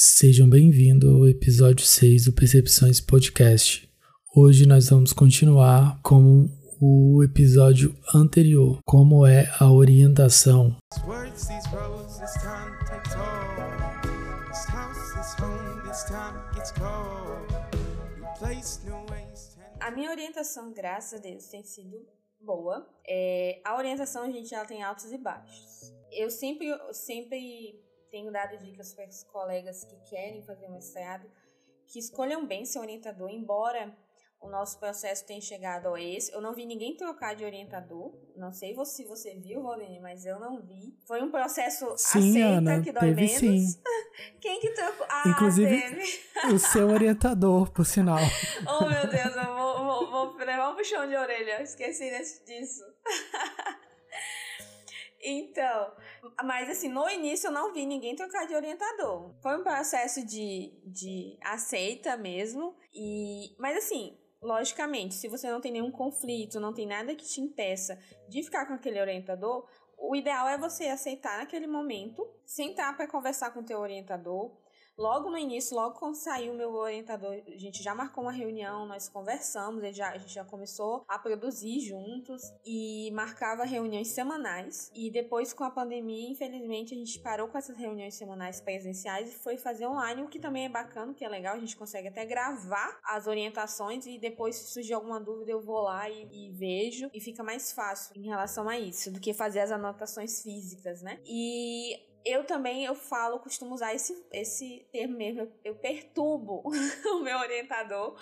Sejam bem-vindos ao episódio 6 do Percepções Podcast. Hoje nós vamos continuar com o episódio anterior, como é a orientação. A minha orientação, graças a Deus, tem sido boa. É, a orientação a gente já tem altos e baixos. Eu sempre, sempre tenho dado dicas para os colegas que querem fazer mestrado que escolham bem seu orientador, embora o nosso processo tenha chegado a esse. Eu não vi ninguém trocar de orientador. Não sei se você viu, Valdene, mas eu não vi. Foi um processo sim, aceita Ana, que dói teve menos. Sim. Quem que trocou? Ah, Inclusive, teve. o seu orientador, por sinal. oh, meu Deus, eu vou, vou, vou levar um puxão de orelha. Esqueci disso. Então, mas assim, no início eu não vi ninguém trocar de orientador. Foi um processo de, de aceita mesmo. E, mas assim, logicamente, se você não tem nenhum conflito, não tem nada que te impeça de ficar com aquele orientador, o ideal é você aceitar naquele momento, sentar para conversar com o teu orientador, Logo no início, logo quando saiu o meu orientador, a gente já marcou uma reunião, nós conversamos, a gente já, a gente já começou a produzir juntos e marcava reuniões semanais. E depois, com a pandemia, infelizmente, a gente parou com essas reuniões semanais presenciais e foi fazer online, o que também é bacana, que é legal, a gente consegue até gravar as orientações e depois, se surgir alguma dúvida, eu vou lá e, e vejo e fica mais fácil em relação a isso do que fazer as anotações físicas, né? E eu também eu falo, costumo usar esse, esse termo mesmo, eu, perturbo o meu orientador.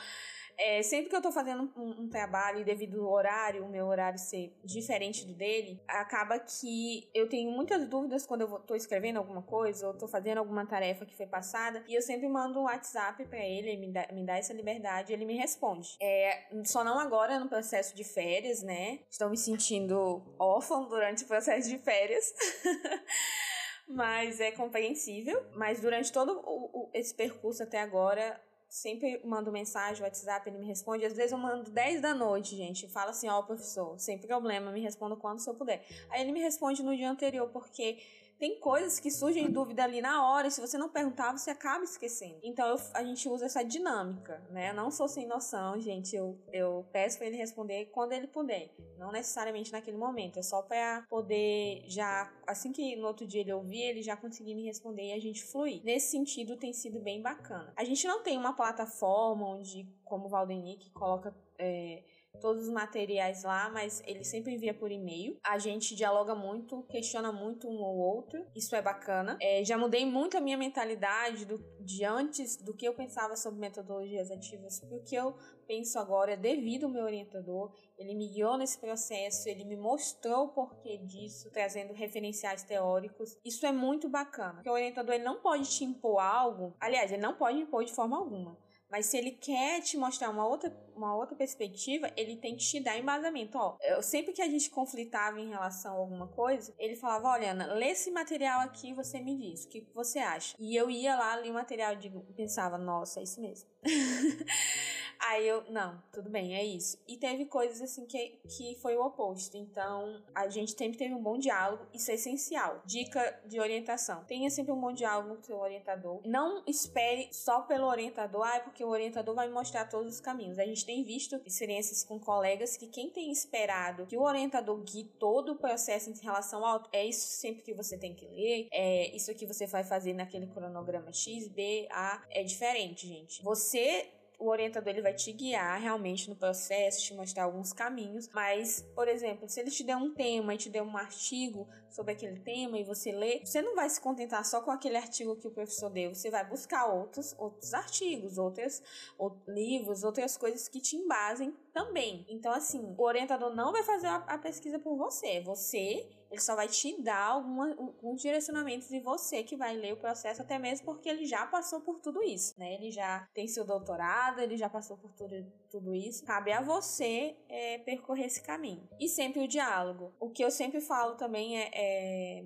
É, sempre que eu tô fazendo um, um, trabalho, devido ao horário, o meu horário ser diferente do dele, acaba que eu tenho muitas dúvidas quando eu tô escrevendo alguma coisa ou tô fazendo alguma tarefa que foi passada, e eu sempre mando um WhatsApp para ele, ele me dá, me dá essa liberdade, ele me responde. É, só não agora no processo de férias, né? Estou me sentindo órfã durante o processo de férias. mas é compreensível. Mas durante todo o, o, esse percurso até agora, sempre mando mensagem, WhatsApp, ele me responde. Às vezes eu mando 10 da noite, gente. Fala assim, ó, oh, professor, sem problema, me responda quando se eu puder. Aí ele me responde no dia anterior, porque tem coisas que surgem dúvida ali na hora, e se você não perguntar, você acaba esquecendo. Então eu, a gente usa essa dinâmica, né? Eu não sou sem noção, gente. Eu, eu peço para ele responder quando ele puder, não necessariamente naquele momento. É só para poder já, assim que no outro dia ele ouvir, ele já conseguir me responder e a gente fluir. Nesse sentido, tem sido bem bacana. A gente não tem uma plataforma onde, como o Valdenic coloca. É, todos os materiais lá, mas ele sempre envia por e-mail. A gente dialoga muito, questiona muito um ou outro. Isso é bacana. É, já mudei muito a minha mentalidade do, de antes do que eu pensava sobre metodologias ativas, porque eu penso agora é devido ao meu orientador. Ele me guiou nesse processo, ele me mostrou o porquê disso, trazendo referenciais teóricos. Isso é muito bacana. Porque o orientador ele não pode te impor algo, aliás, ele não pode impor de forma alguma. Mas se ele quer te mostrar uma outra, uma outra perspectiva, ele tem que te dar embasamento. Ó, eu, sempre que a gente conflitava em relação a alguma coisa, ele falava: Olha, Ana, lê esse material aqui você me diz, o que você acha? E eu ia lá, li o material e pensava: Nossa, é isso mesmo. Aí eu, não, tudo bem, é isso. E teve coisas assim que, que foi o oposto. Então, a gente sempre teve um bom diálogo, isso é essencial. Dica de orientação: tenha sempre um bom diálogo com seu orientador. Não espere só pelo orientador, ah, é porque o orientador vai mostrar todos os caminhos. A gente tem visto experiências com colegas que quem tem esperado que o orientador guie todo o processo em relação ao é isso sempre que você tem que ler, é isso que você vai fazer naquele cronograma X, B, A, é diferente, gente. Você o orientador ele vai te guiar realmente no processo, te mostrar alguns caminhos, mas, por exemplo, se ele te der um tema e te der um artigo sobre aquele tema e você lê, você não vai se contentar só com aquele artigo que o professor deu, você vai buscar outros, outros artigos, outros, outros livros, outras coisas que te embasem também. Então, assim, o orientador não vai fazer a, a pesquisa por você, você ele só vai te dar alguma, alguns direcionamentos e você que vai ler o processo, até mesmo porque ele já passou por tudo isso, né? Ele já tem seu doutorado, ele já passou por tudo, tudo isso. Cabe a você é, percorrer esse caminho. E sempre o diálogo. O que eu sempre falo também é, é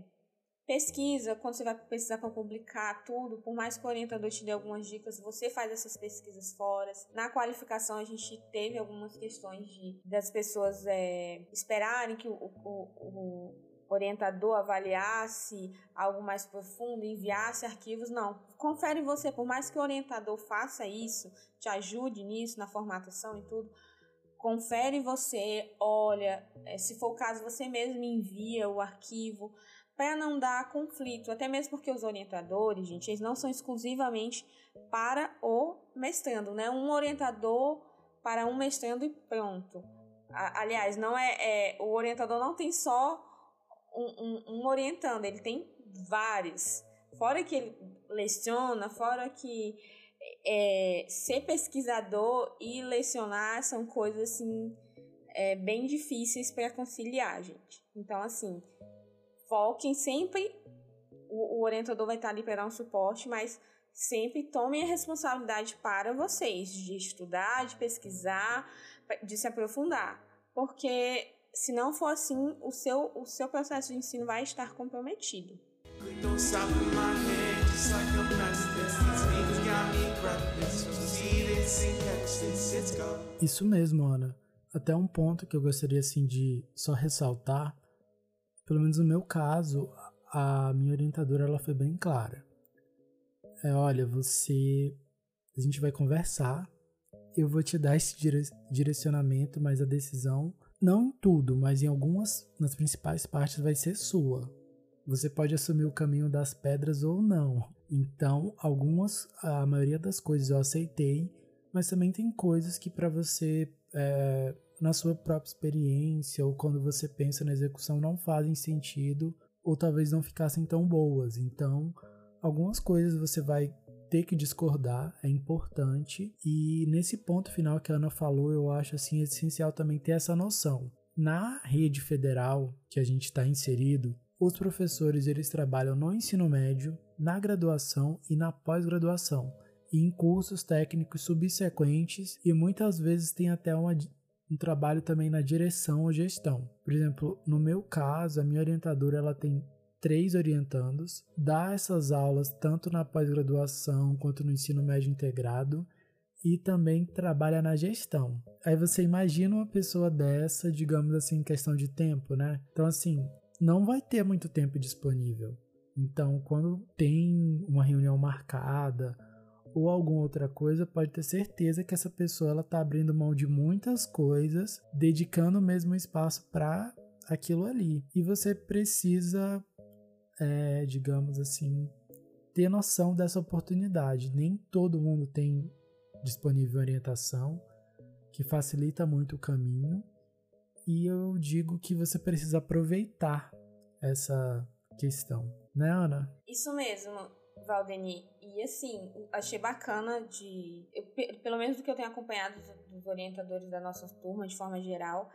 pesquisa, quando você vai precisar para publicar tudo, por mais que o orientador te dê algumas dicas, você faz essas pesquisas fora. Na qualificação, a gente teve algumas questões de das pessoas é, esperarem que o, o, o orientador avaliasse algo mais profundo, enviasse arquivos, não. Confere você, por mais que o orientador faça isso, te ajude nisso, na formatação e tudo, confere você, olha, eh, se for o caso, você mesmo envia o arquivo para não dar conflito, até mesmo porque os orientadores, gente, eles não são exclusivamente para o mestrando, né? Um orientador para um mestrando e pronto. Aliás, não é, é o orientador não tem só um, um, um orientando, ele tem vários. Fora que ele leciona, fora que é, ser pesquisador e lecionar são coisas assim é, bem difíceis para conciliar, gente. Então, assim, foquem sempre. O, o orientador vai estar ali para dar um suporte, mas sempre tomem a responsabilidade para vocês de estudar, de pesquisar, de se aprofundar. Porque se não for assim, o seu, o seu processo de ensino vai estar comprometido. Isso mesmo, Ana. Até um ponto que eu gostaria assim de só ressaltar, pelo menos no meu caso, a minha orientadora ela foi bem clara. É, olha, você a gente vai conversar, eu vou te dar esse direcionamento, mas a decisão não em tudo, mas em algumas, nas principais partes vai ser sua. Você pode assumir o caminho das pedras ou não. Então, algumas, a maioria das coisas eu aceitei, mas também tem coisas que para você, é, na sua própria experiência ou quando você pensa na execução, não fazem sentido ou talvez não ficassem tão boas. Então, algumas coisas você vai ter que discordar é importante e nesse ponto final que a Ana falou, eu acho assim essencial também ter essa noção. Na rede federal que a gente está inserido, os professores eles trabalham no ensino médio, na graduação e na pós-graduação, e em cursos técnicos subsequentes e muitas vezes tem até uma, um trabalho também na direção ou gestão. Por exemplo, no meu caso, a minha orientadora ela tem três orientandos, dá essas aulas tanto na pós-graduação quanto no ensino médio integrado e também trabalha na gestão. Aí você imagina uma pessoa dessa, digamos assim, em questão de tempo, né? Então, assim, não vai ter muito tempo disponível. Então, quando tem uma reunião marcada ou alguma outra coisa, pode ter certeza que essa pessoa ela está abrindo mão de muitas coisas, dedicando mesmo espaço para aquilo ali. E você precisa é, digamos assim, ter noção dessa oportunidade. Nem todo mundo tem disponível orientação, que facilita muito o caminho. E eu digo que você precisa aproveitar essa questão, né, Ana? Isso mesmo, Valdeni. E assim, achei bacana de. Eu, pelo menos do que eu tenho acompanhado dos orientadores da nossa turma de forma geral,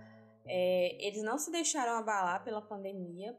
é, eles não se deixaram abalar pela pandemia,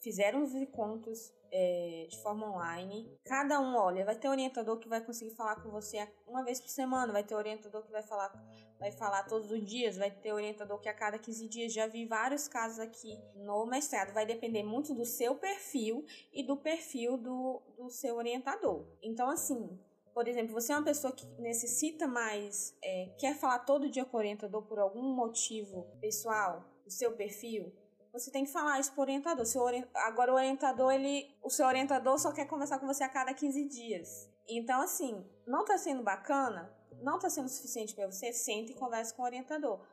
fizeram os encontros é, de forma online. Cada um, olha, vai ter orientador que vai conseguir falar com você uma vez por semana, vai ter orientador que vai falar, vai falar todos os dias, vai ter orientador que a cada 15 dias. Já vi vários casos aqui no mestrado. Vai depender muito do seu perfil e do perfil do, do seu orientador. Então, assim, por exemplo, você é uma pessoa que necessita mais, é, quer falar todo dia com o orientador por algum motivo pessoal, o seu perfil, você tem que falar isso pro orientador. Seu ori... Agora o orientador, ele. O seu orientador só quer conversar com você a cada 15 dias. Então, assim, não tá sendo bacana, não tá sendo suficiente para você, sente e converse com o orientador.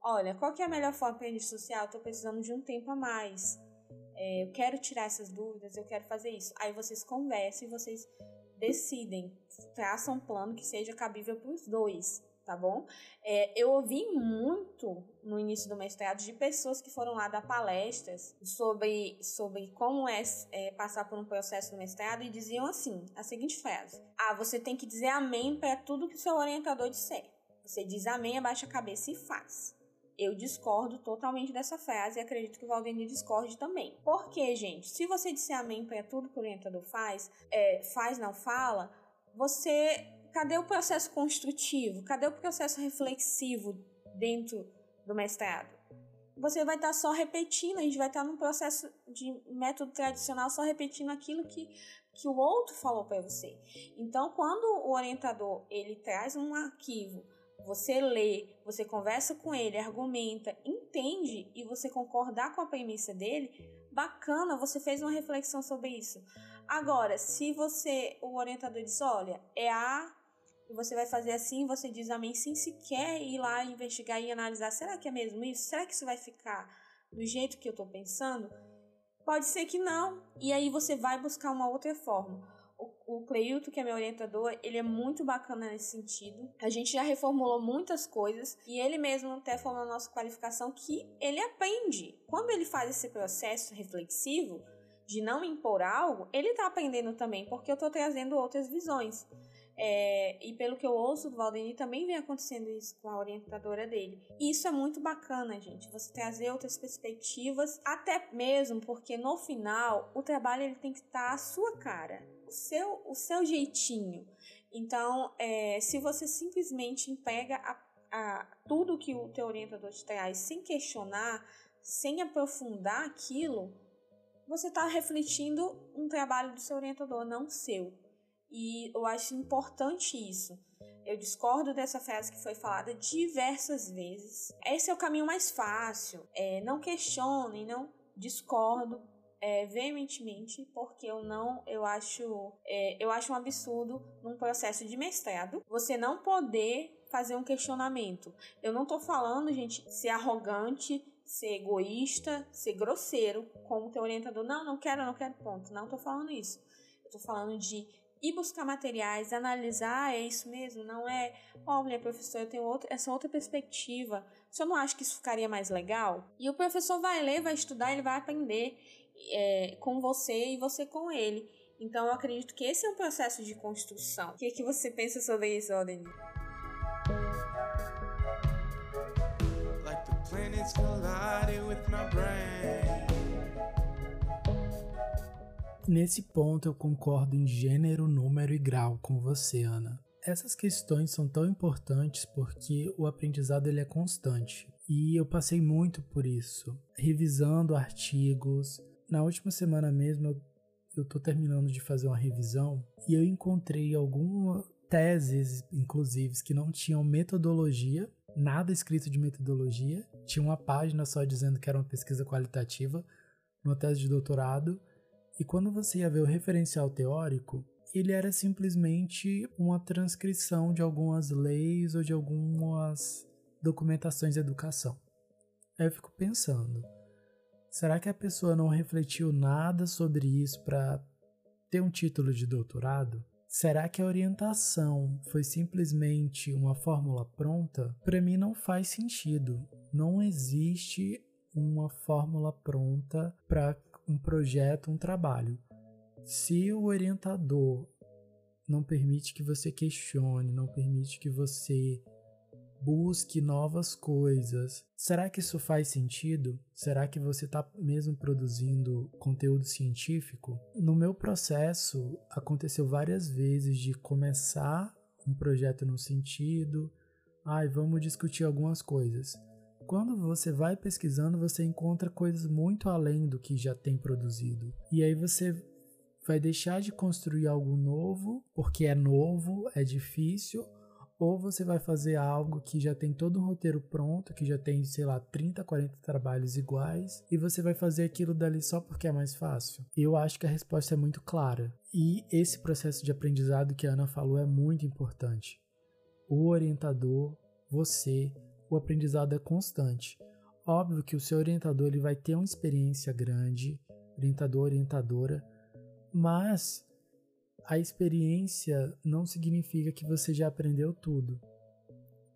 Olha, qual que é a melhor forma para rede social? Eu tô precisando de um tempo a mais. É, eu quero tirar essas dúvidas, eu quero fazer isso. Aí vocês conversam e vocês decidem, traçam um plano que seja cabível para os dois tá bom? É, eu ouvi muito no início do mestrado de pessoas que foram lá dar palestras sobre, sobre como é, é passar por um processo do mestrado e diziam assim, a seguinte frase: Ah, você tem que dizer amém para tudo que o seu orientador disser. Você diz amém, abaixa a cabeça e faz. Eu discordo totalmente dessa frase e acredito que o Valdemir discorde também. Porque, gente, se você disser amém para tudo que o orientador faz, é, faz, não fala, você cadê o processo construtivo? Cadê o processo reflexivo dentro do mestrado? Você vai estar só repetindo, a gente vai estar num processo de método tradicional só repetindo aquilo que, que o outro falou para você. Então, quando o orientador ele traz um arquivo, você lê, você conversa com ele, argumenta, entende e você concordar com a premissa dele, bacana, você fez uma reflexão sobre isso. Agora, se você, o orientador diz, olha, é A, e você vai fazer assim, você diz amém, sem sequer ir lá investigar e analisar, será que é mesmo isso? Será que isso vai ficar do jeito que eu estou pensando? Pode ser que não, e aí você vai buscar uma outra forma. O, o Cleilton, que é meu orientador, ele é muito bacana nesse sentido. A gente já reformulou muitas coisas e ele mesmo até falou na nossa qualificação que ele aprende. Quando ele faz esse processo reflexivo de não impor algo, ele está aprendendo também, porque eu estou trazendo outras visões. É, e pelo que eu ouço do Valdeni, também vem acontecendo isso com a orientadora dele. E isso é muito bacana, gente. Você trazer outras perspectivas, até mesmo porque no final o trabalho ele tem que estar à sua cara, o seu, o seu jeitinho. Então, é, se você simplesmente emprega a, a, tudo que o teu orientador te traz sem questionar, sem aprofundar aquilo, você está refletindo um trabalho do seu orientador, não seu. E eu acho importante isso. Eu discordo dessa frase que foi falada diversas vezes. Esse é o caminho mais fácil. É, não questionem, não discordo é, veementemente, porque eu não, eu acho, é, eu acho um absurdo num processo de mestrado você não poder fazer um questionamento. Eu não tô falando, gente, ser arrogante, ser egoísta, ser grosseiro, como teu orientador. Não, não quero, não quero, ponto. Não tô falando isso. Eu tô falando de ir buscar materiais, analisar, é isso mesmo, não é, olha, professor, eu tenho outra, essa outra perspectiva. O senhor não acha que isso ficaria mais legal? E o professor vai ler, vai estudar, ele vai aprender é, com você e você com ele. Então, eu acredito que esse é um processo de construção. O que, é que você pensa sobre isso, Odeni? Like Nesse ponto eu concordo em gênero, número e grau com você, Ana. Essas questões são tão importantes porque o aprendizado ele é constante. E eu passei muito por isso, revisando artigos. Na última semana mesmo eu estou terminando de fazer uma revisão e eu encontrei algumas teses, inclusive, que não tinham metodologia, nada escrito de metodologia. Tinha uma página só dizendo que era uma pesquisa qualitativa, uma tese de doutorado, e quando você ia ver o referencial teórico, ele era simplesmente uma transcrição de algumas leis ou de algumas documentações de educação. Aí eu fico pensando, será que a pessoa não refletiu nada sobre isso para ter um título de doutorado? Será que a orientação foi simplesmente uma fórmula pronta? Para mim não faz sentido. Não existe uma fórmula pronta para um projeto, um trabalho. Se o orientador não permite que você questione, não permite que você busque novas coisas. Será que isso faz sentido? Será que você está mesmo produzindo conteúdo científico? No meu processo, aconteceu várias vezes de começar um projeto no sentido, ai, ah, vamos discutir algumas coisas. Quando você vai pesquisando, você encontra coisas muito além do que já tem produzido. E aí você vai deixar de construir algo novo, porque é novo, é difícil, ou você vai fazer algo que já tem todo um roteiro pronto, que já tem, sei lá, 30, 40 trabalhos iguais, e você vai fazer aquilo dali só porque é mais fácil? Eu acho que a resposta é muito clara. E esse processo de aprendizado que a Ana falou é muito importante. O orientador, você, o aprendizado é constante. Óbvio que o seu orientador ele vai ter uma experiência grande, orientador, orientadora, mas a experiência não significa que você já aprendeu tudo.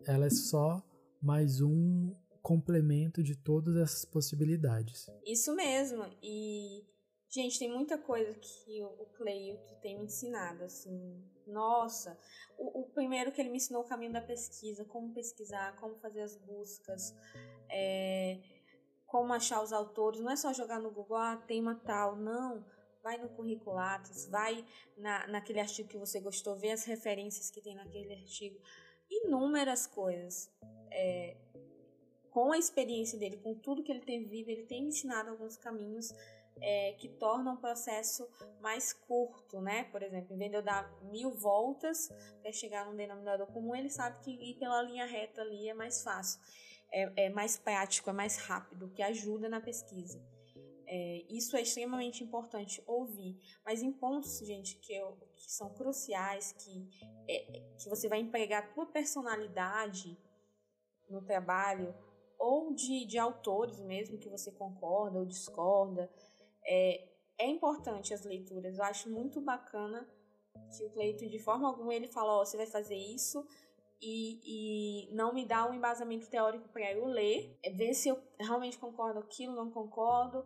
Ela é só mais um complemento de todas essas possibilidades. Isso mesmo. E Gente, tem muita coisa que o Cleilton tem me ensinado, assim. Nossa, o, o, primeiro que ele me ensinou o caminho da pesquisa, como pesquisar, como fazer as buscas, é, como achar os autores. Não é só jogar no Google, ah, tema tal, não. Vai no Curriculatus, vai na, naquele artigo que você gostou, vê as referências que tem naquele artigo. Inúmeras coisas. É, com a experiência dele, com tudo que ele tem vivido, ele tem me ensinado alguns caminhos é, que torna o processo mais curto, né? Por exemplo, em vez de eu dar mil voltas para chegar num denominador comum, ele sabe que ir pela linha reta ali é mais fácil, é, é mais prático, é mais rápido, que ajuda na pesquisa. é, isso é extremamente importante ouvir. Mas em pontos, gente, que, eu, que são cruciais, que, é, que você vai empregar a tua personalidade no trabalho, ou de, de autores mesmo que você concorda ou discorda, é, é importante as leituras. Eu acho muito bacana que o Cleito, de forma alguma, ele fala, ó, oh, você vai fazer isso e, e não me dá um embasamento teórico para eu ler, é ver se eu realmente concordo com aquilo, não concordo,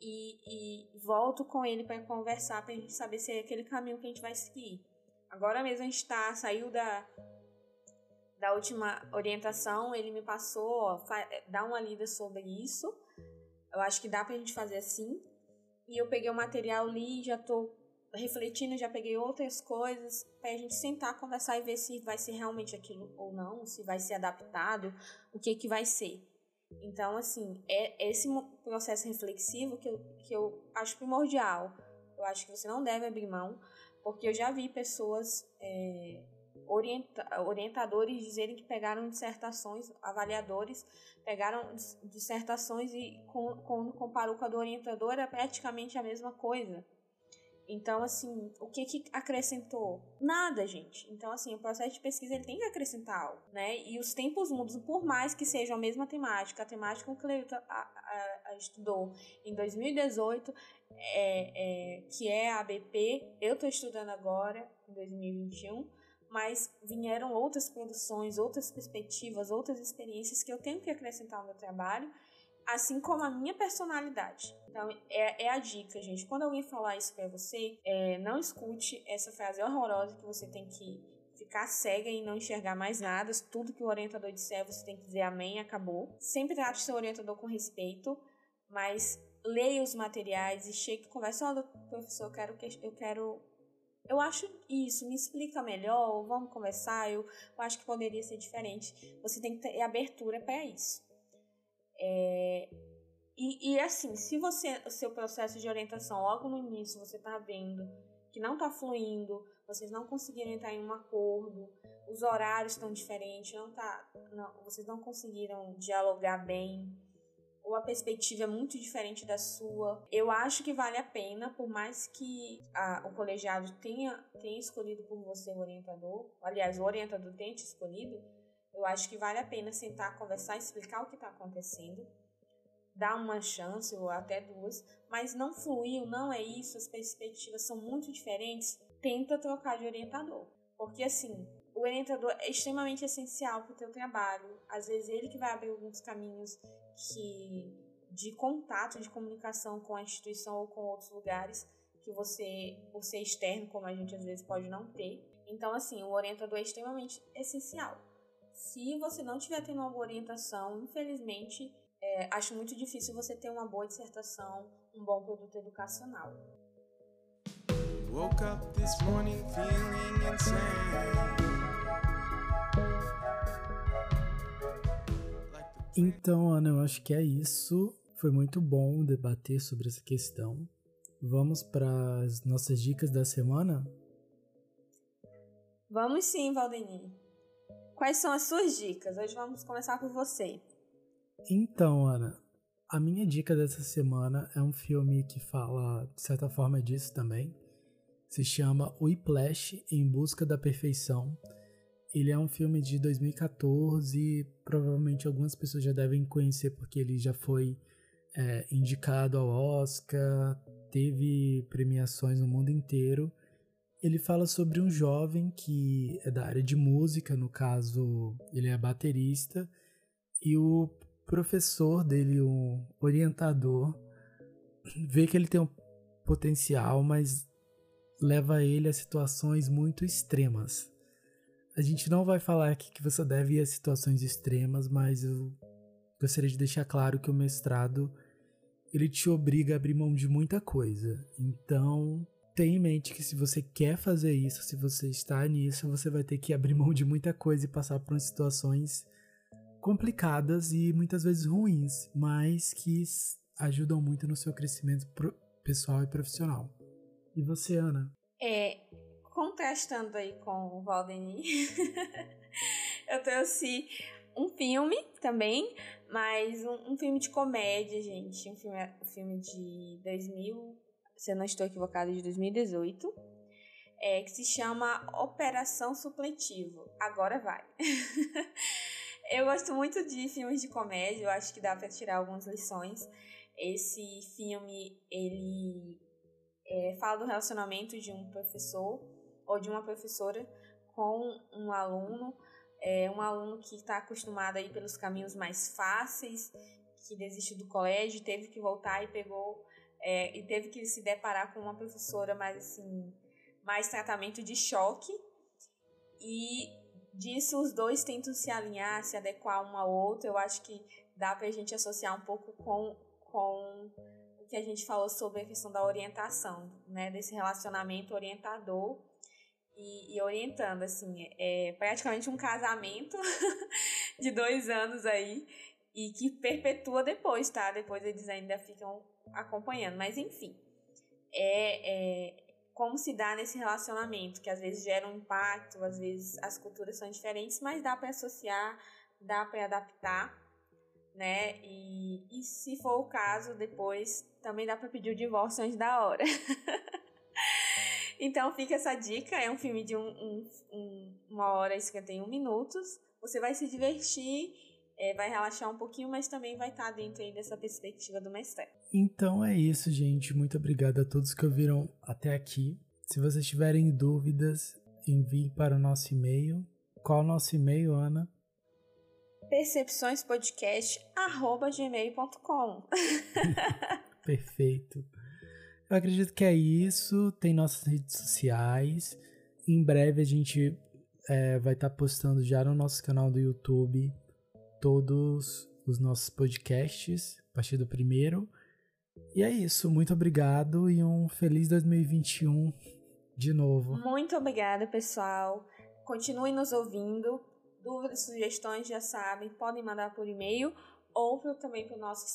e, e volto com ele para conversar, para a gente saber se é aquele caminho que a gente vai seguir. Agora mesmo a gente tá, saiu da, da última orientação, ele me passou, ó, dá uma lida sobre isso. Eu acho que dá pra gente fazer assim. E eu peguei o material, li, já tô refletindo, já peguei outras coisas pra gente sentar, conversar e ver se vai ser realmente aquilo ou não, se vai ser adaptado, o que que vai ser. Então, assim, é esse processo reflexivo que eu, que eu acho primordial. Eu acho que você não deve abrir mão, porque eu já vi pessoas é, orienta orientadores dizerem que pegaram dissertações, avaliadores pegaram dissertações e quando comparou com a do orientador era praticamente a mesma coisa. Então, assim, o que que acrescentou? Nada, gente. Então, assim, o processo de pesquisa ele tem que acrescentar algo, né? E os tempos mudam, por mais que seja a mesma temática, a temática que o Cleuta estudou em 2018, é, é, que é a ABP, eu estou estudando agora, em 2021, mas vieram outras produções, outras perspectivas, outras experiências que eu tenho que acrescentar ao meu trabalho, assim como a minha personalidade. Então, é, é a dica, gente. Quando alguém falar isso para você, é, não escute essa frase horrorosa que você tem que ficar cega e não enxergar mais nada. Tudo que o orientador disser, você tem que dizer amém, acabou. Sempre trate seu orientador com respeito, mas leia os materiais e chegue e converse, olha, professor, eu quero, eu quero eu acho isso, me explica melhor, vamos conversar, eu, eu acho que poderia ser diferente. Você tem que ter abertura para isso. É, e, e assim, se você, o seu processo de orientação logo no início você está vendo que não está fluindo, vocês não conseguiram entrar em um acordo, os horários estão diferentes, não tá, não, vocês não conseguiram dialogar bem, ou a perspectiva é muito diferente da sua. Eu acho que vale a pena, por mais que a, o colegiado tenha, tenha escolhido por você o orientador, aliás, o orientador tenha te escolhido, eu acho que vale a pena sentar, conversar, explicar o que está acontecendo, dar uma chance ou até duas, mas não fluiu, não é isso, as perspectivas são muito diferentes, tenta trocar de orientador. Porque assim, o orientador é extremamente essencial para o teu trabalho. Às vezes ele que vai abrir alguns caminhos que de contato, de comunicação com a instituição ou com outros lugares que você, por ser externo, como a gente às vezes pode não ter. Então, assim, o orientador é extremamente essencial. Se você não estiver tendo uma boa orientação, infelizmente, é, acho muito difícil você ter uma boa dissertação, um bom produto educacional. Woke up this morning feeling insane. Então, Ana, eu acho que é isso. Foi muito bom debater sobre essa questão. Vamos para as nossas dicas da semana? Vamos sim, Valdemir. Quais são as suas dicas? Hoje vamos começar por você. Então, Ana, a minha dica dessa semana é um filme que fala, de certa forma, disso também. Se chama Whiplash Em Busca da Perfeição. Ele é um filme de 2014, provavelmente algumas pessoas já devem conhecer porque ele já foi é, indicado ao Oscar, teve premiações no mundo inteiro. Ele fala sobre um jovem que é da área de música, no caso, ele é baterista, e o professor dele, o orientador, vê que ele tem um potencial, mas leva ele a situações muito extremas. A gente não vai falar aqui que você deve ir a situações extremas, mas eu gostaria de deixar claro que o mestrado ele te obriga a abrir mão de muita coisa. Então, tenha em mente que se você quer fazer isso, se você está nisso, você vai ter que abrir mão de muita coisa e passar por situações complicadas e muitas vezes ruins, mas que ajudam muito no seu crescimento pessoal e profissional. E você, Ana? É, contrastando aí com o Valdemir, eu trouxe um filme também, mas um, um, filme de comédia, gente. Um filme, um filme de 2000, se eu não estou equivocado, de 2018. É, que se chama Operação Supletivo. Agora vai. eu gosto muito de filmes de comédia, eu acho que dá para tirar algumas lições. Esse filme, ele é, fala do relacionamento de um professor ou de uma professora com um aluno, é, um aluno que está acostumado aí pelos caminhos mais fáceis, que desistiu do colégio, teve que voltar e pegou é, e teve que se deparar com uma professora mais assim, mais tratamento de choque e disso os dois tentam se alinhar, se adequar um ao outro. Eu acho que dá para a gente associar um pouco com, com o que a gente falou sobre a questão da orientação, né, desse relacionamento orientador e, e orientando, assim, é praticamente um casamento de dois anos aí e que perpetua depois, tá? Depois eles ainda ficam acompanhando, mas enfim, é, é como se dá nesse relacionamento, que às vezes gera um impacto, às vezes as culturas são diferentes, mas dá para associar, dá para adaptar, né? E, e se for o caso, depois também dá para pedir o divórcio antes da hora. Então fica essa dica, é um filme de um, um, um, uma hora e 51 minutos. Você vai se divertir, é, vai relaxar um pouquinho, mas também vai estar dentro aí dessa perspectiva do mestre. Então é isso, gente. Muito obrigado a todos que ouviram até aqui. Se vocês tiverem dúvidas, envie para o nosso e-mail. Qual é o nosso e-mail, Ana? percepçõespodcast.gmail.com Perfeito. Eu acredito que é isso. Tem nossas redes sociais. Em breve a gente é, vai estar tá postando já no nosso canal do YouTube todos os nossos podcasts a partir do primeiro. E é isso. Muito obrigado e um feliz 2021 de novo. Muito obrigada, pessoal. Continue nos ouvindo. Dúvidas, sugestões, já sabem, podem mandar por e-mail ou também para o nosso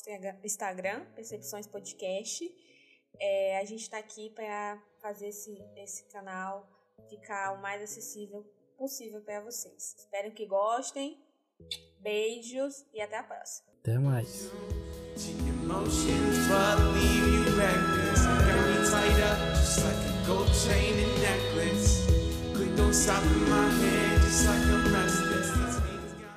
Instagram, Percepções Podcast. É, a gente está aqui para fazer esse, esse canal ficar o mais acessível possível para vocês. Espero que gostem. Beijos e até a próxima. Até mais. Don't stop in my head just like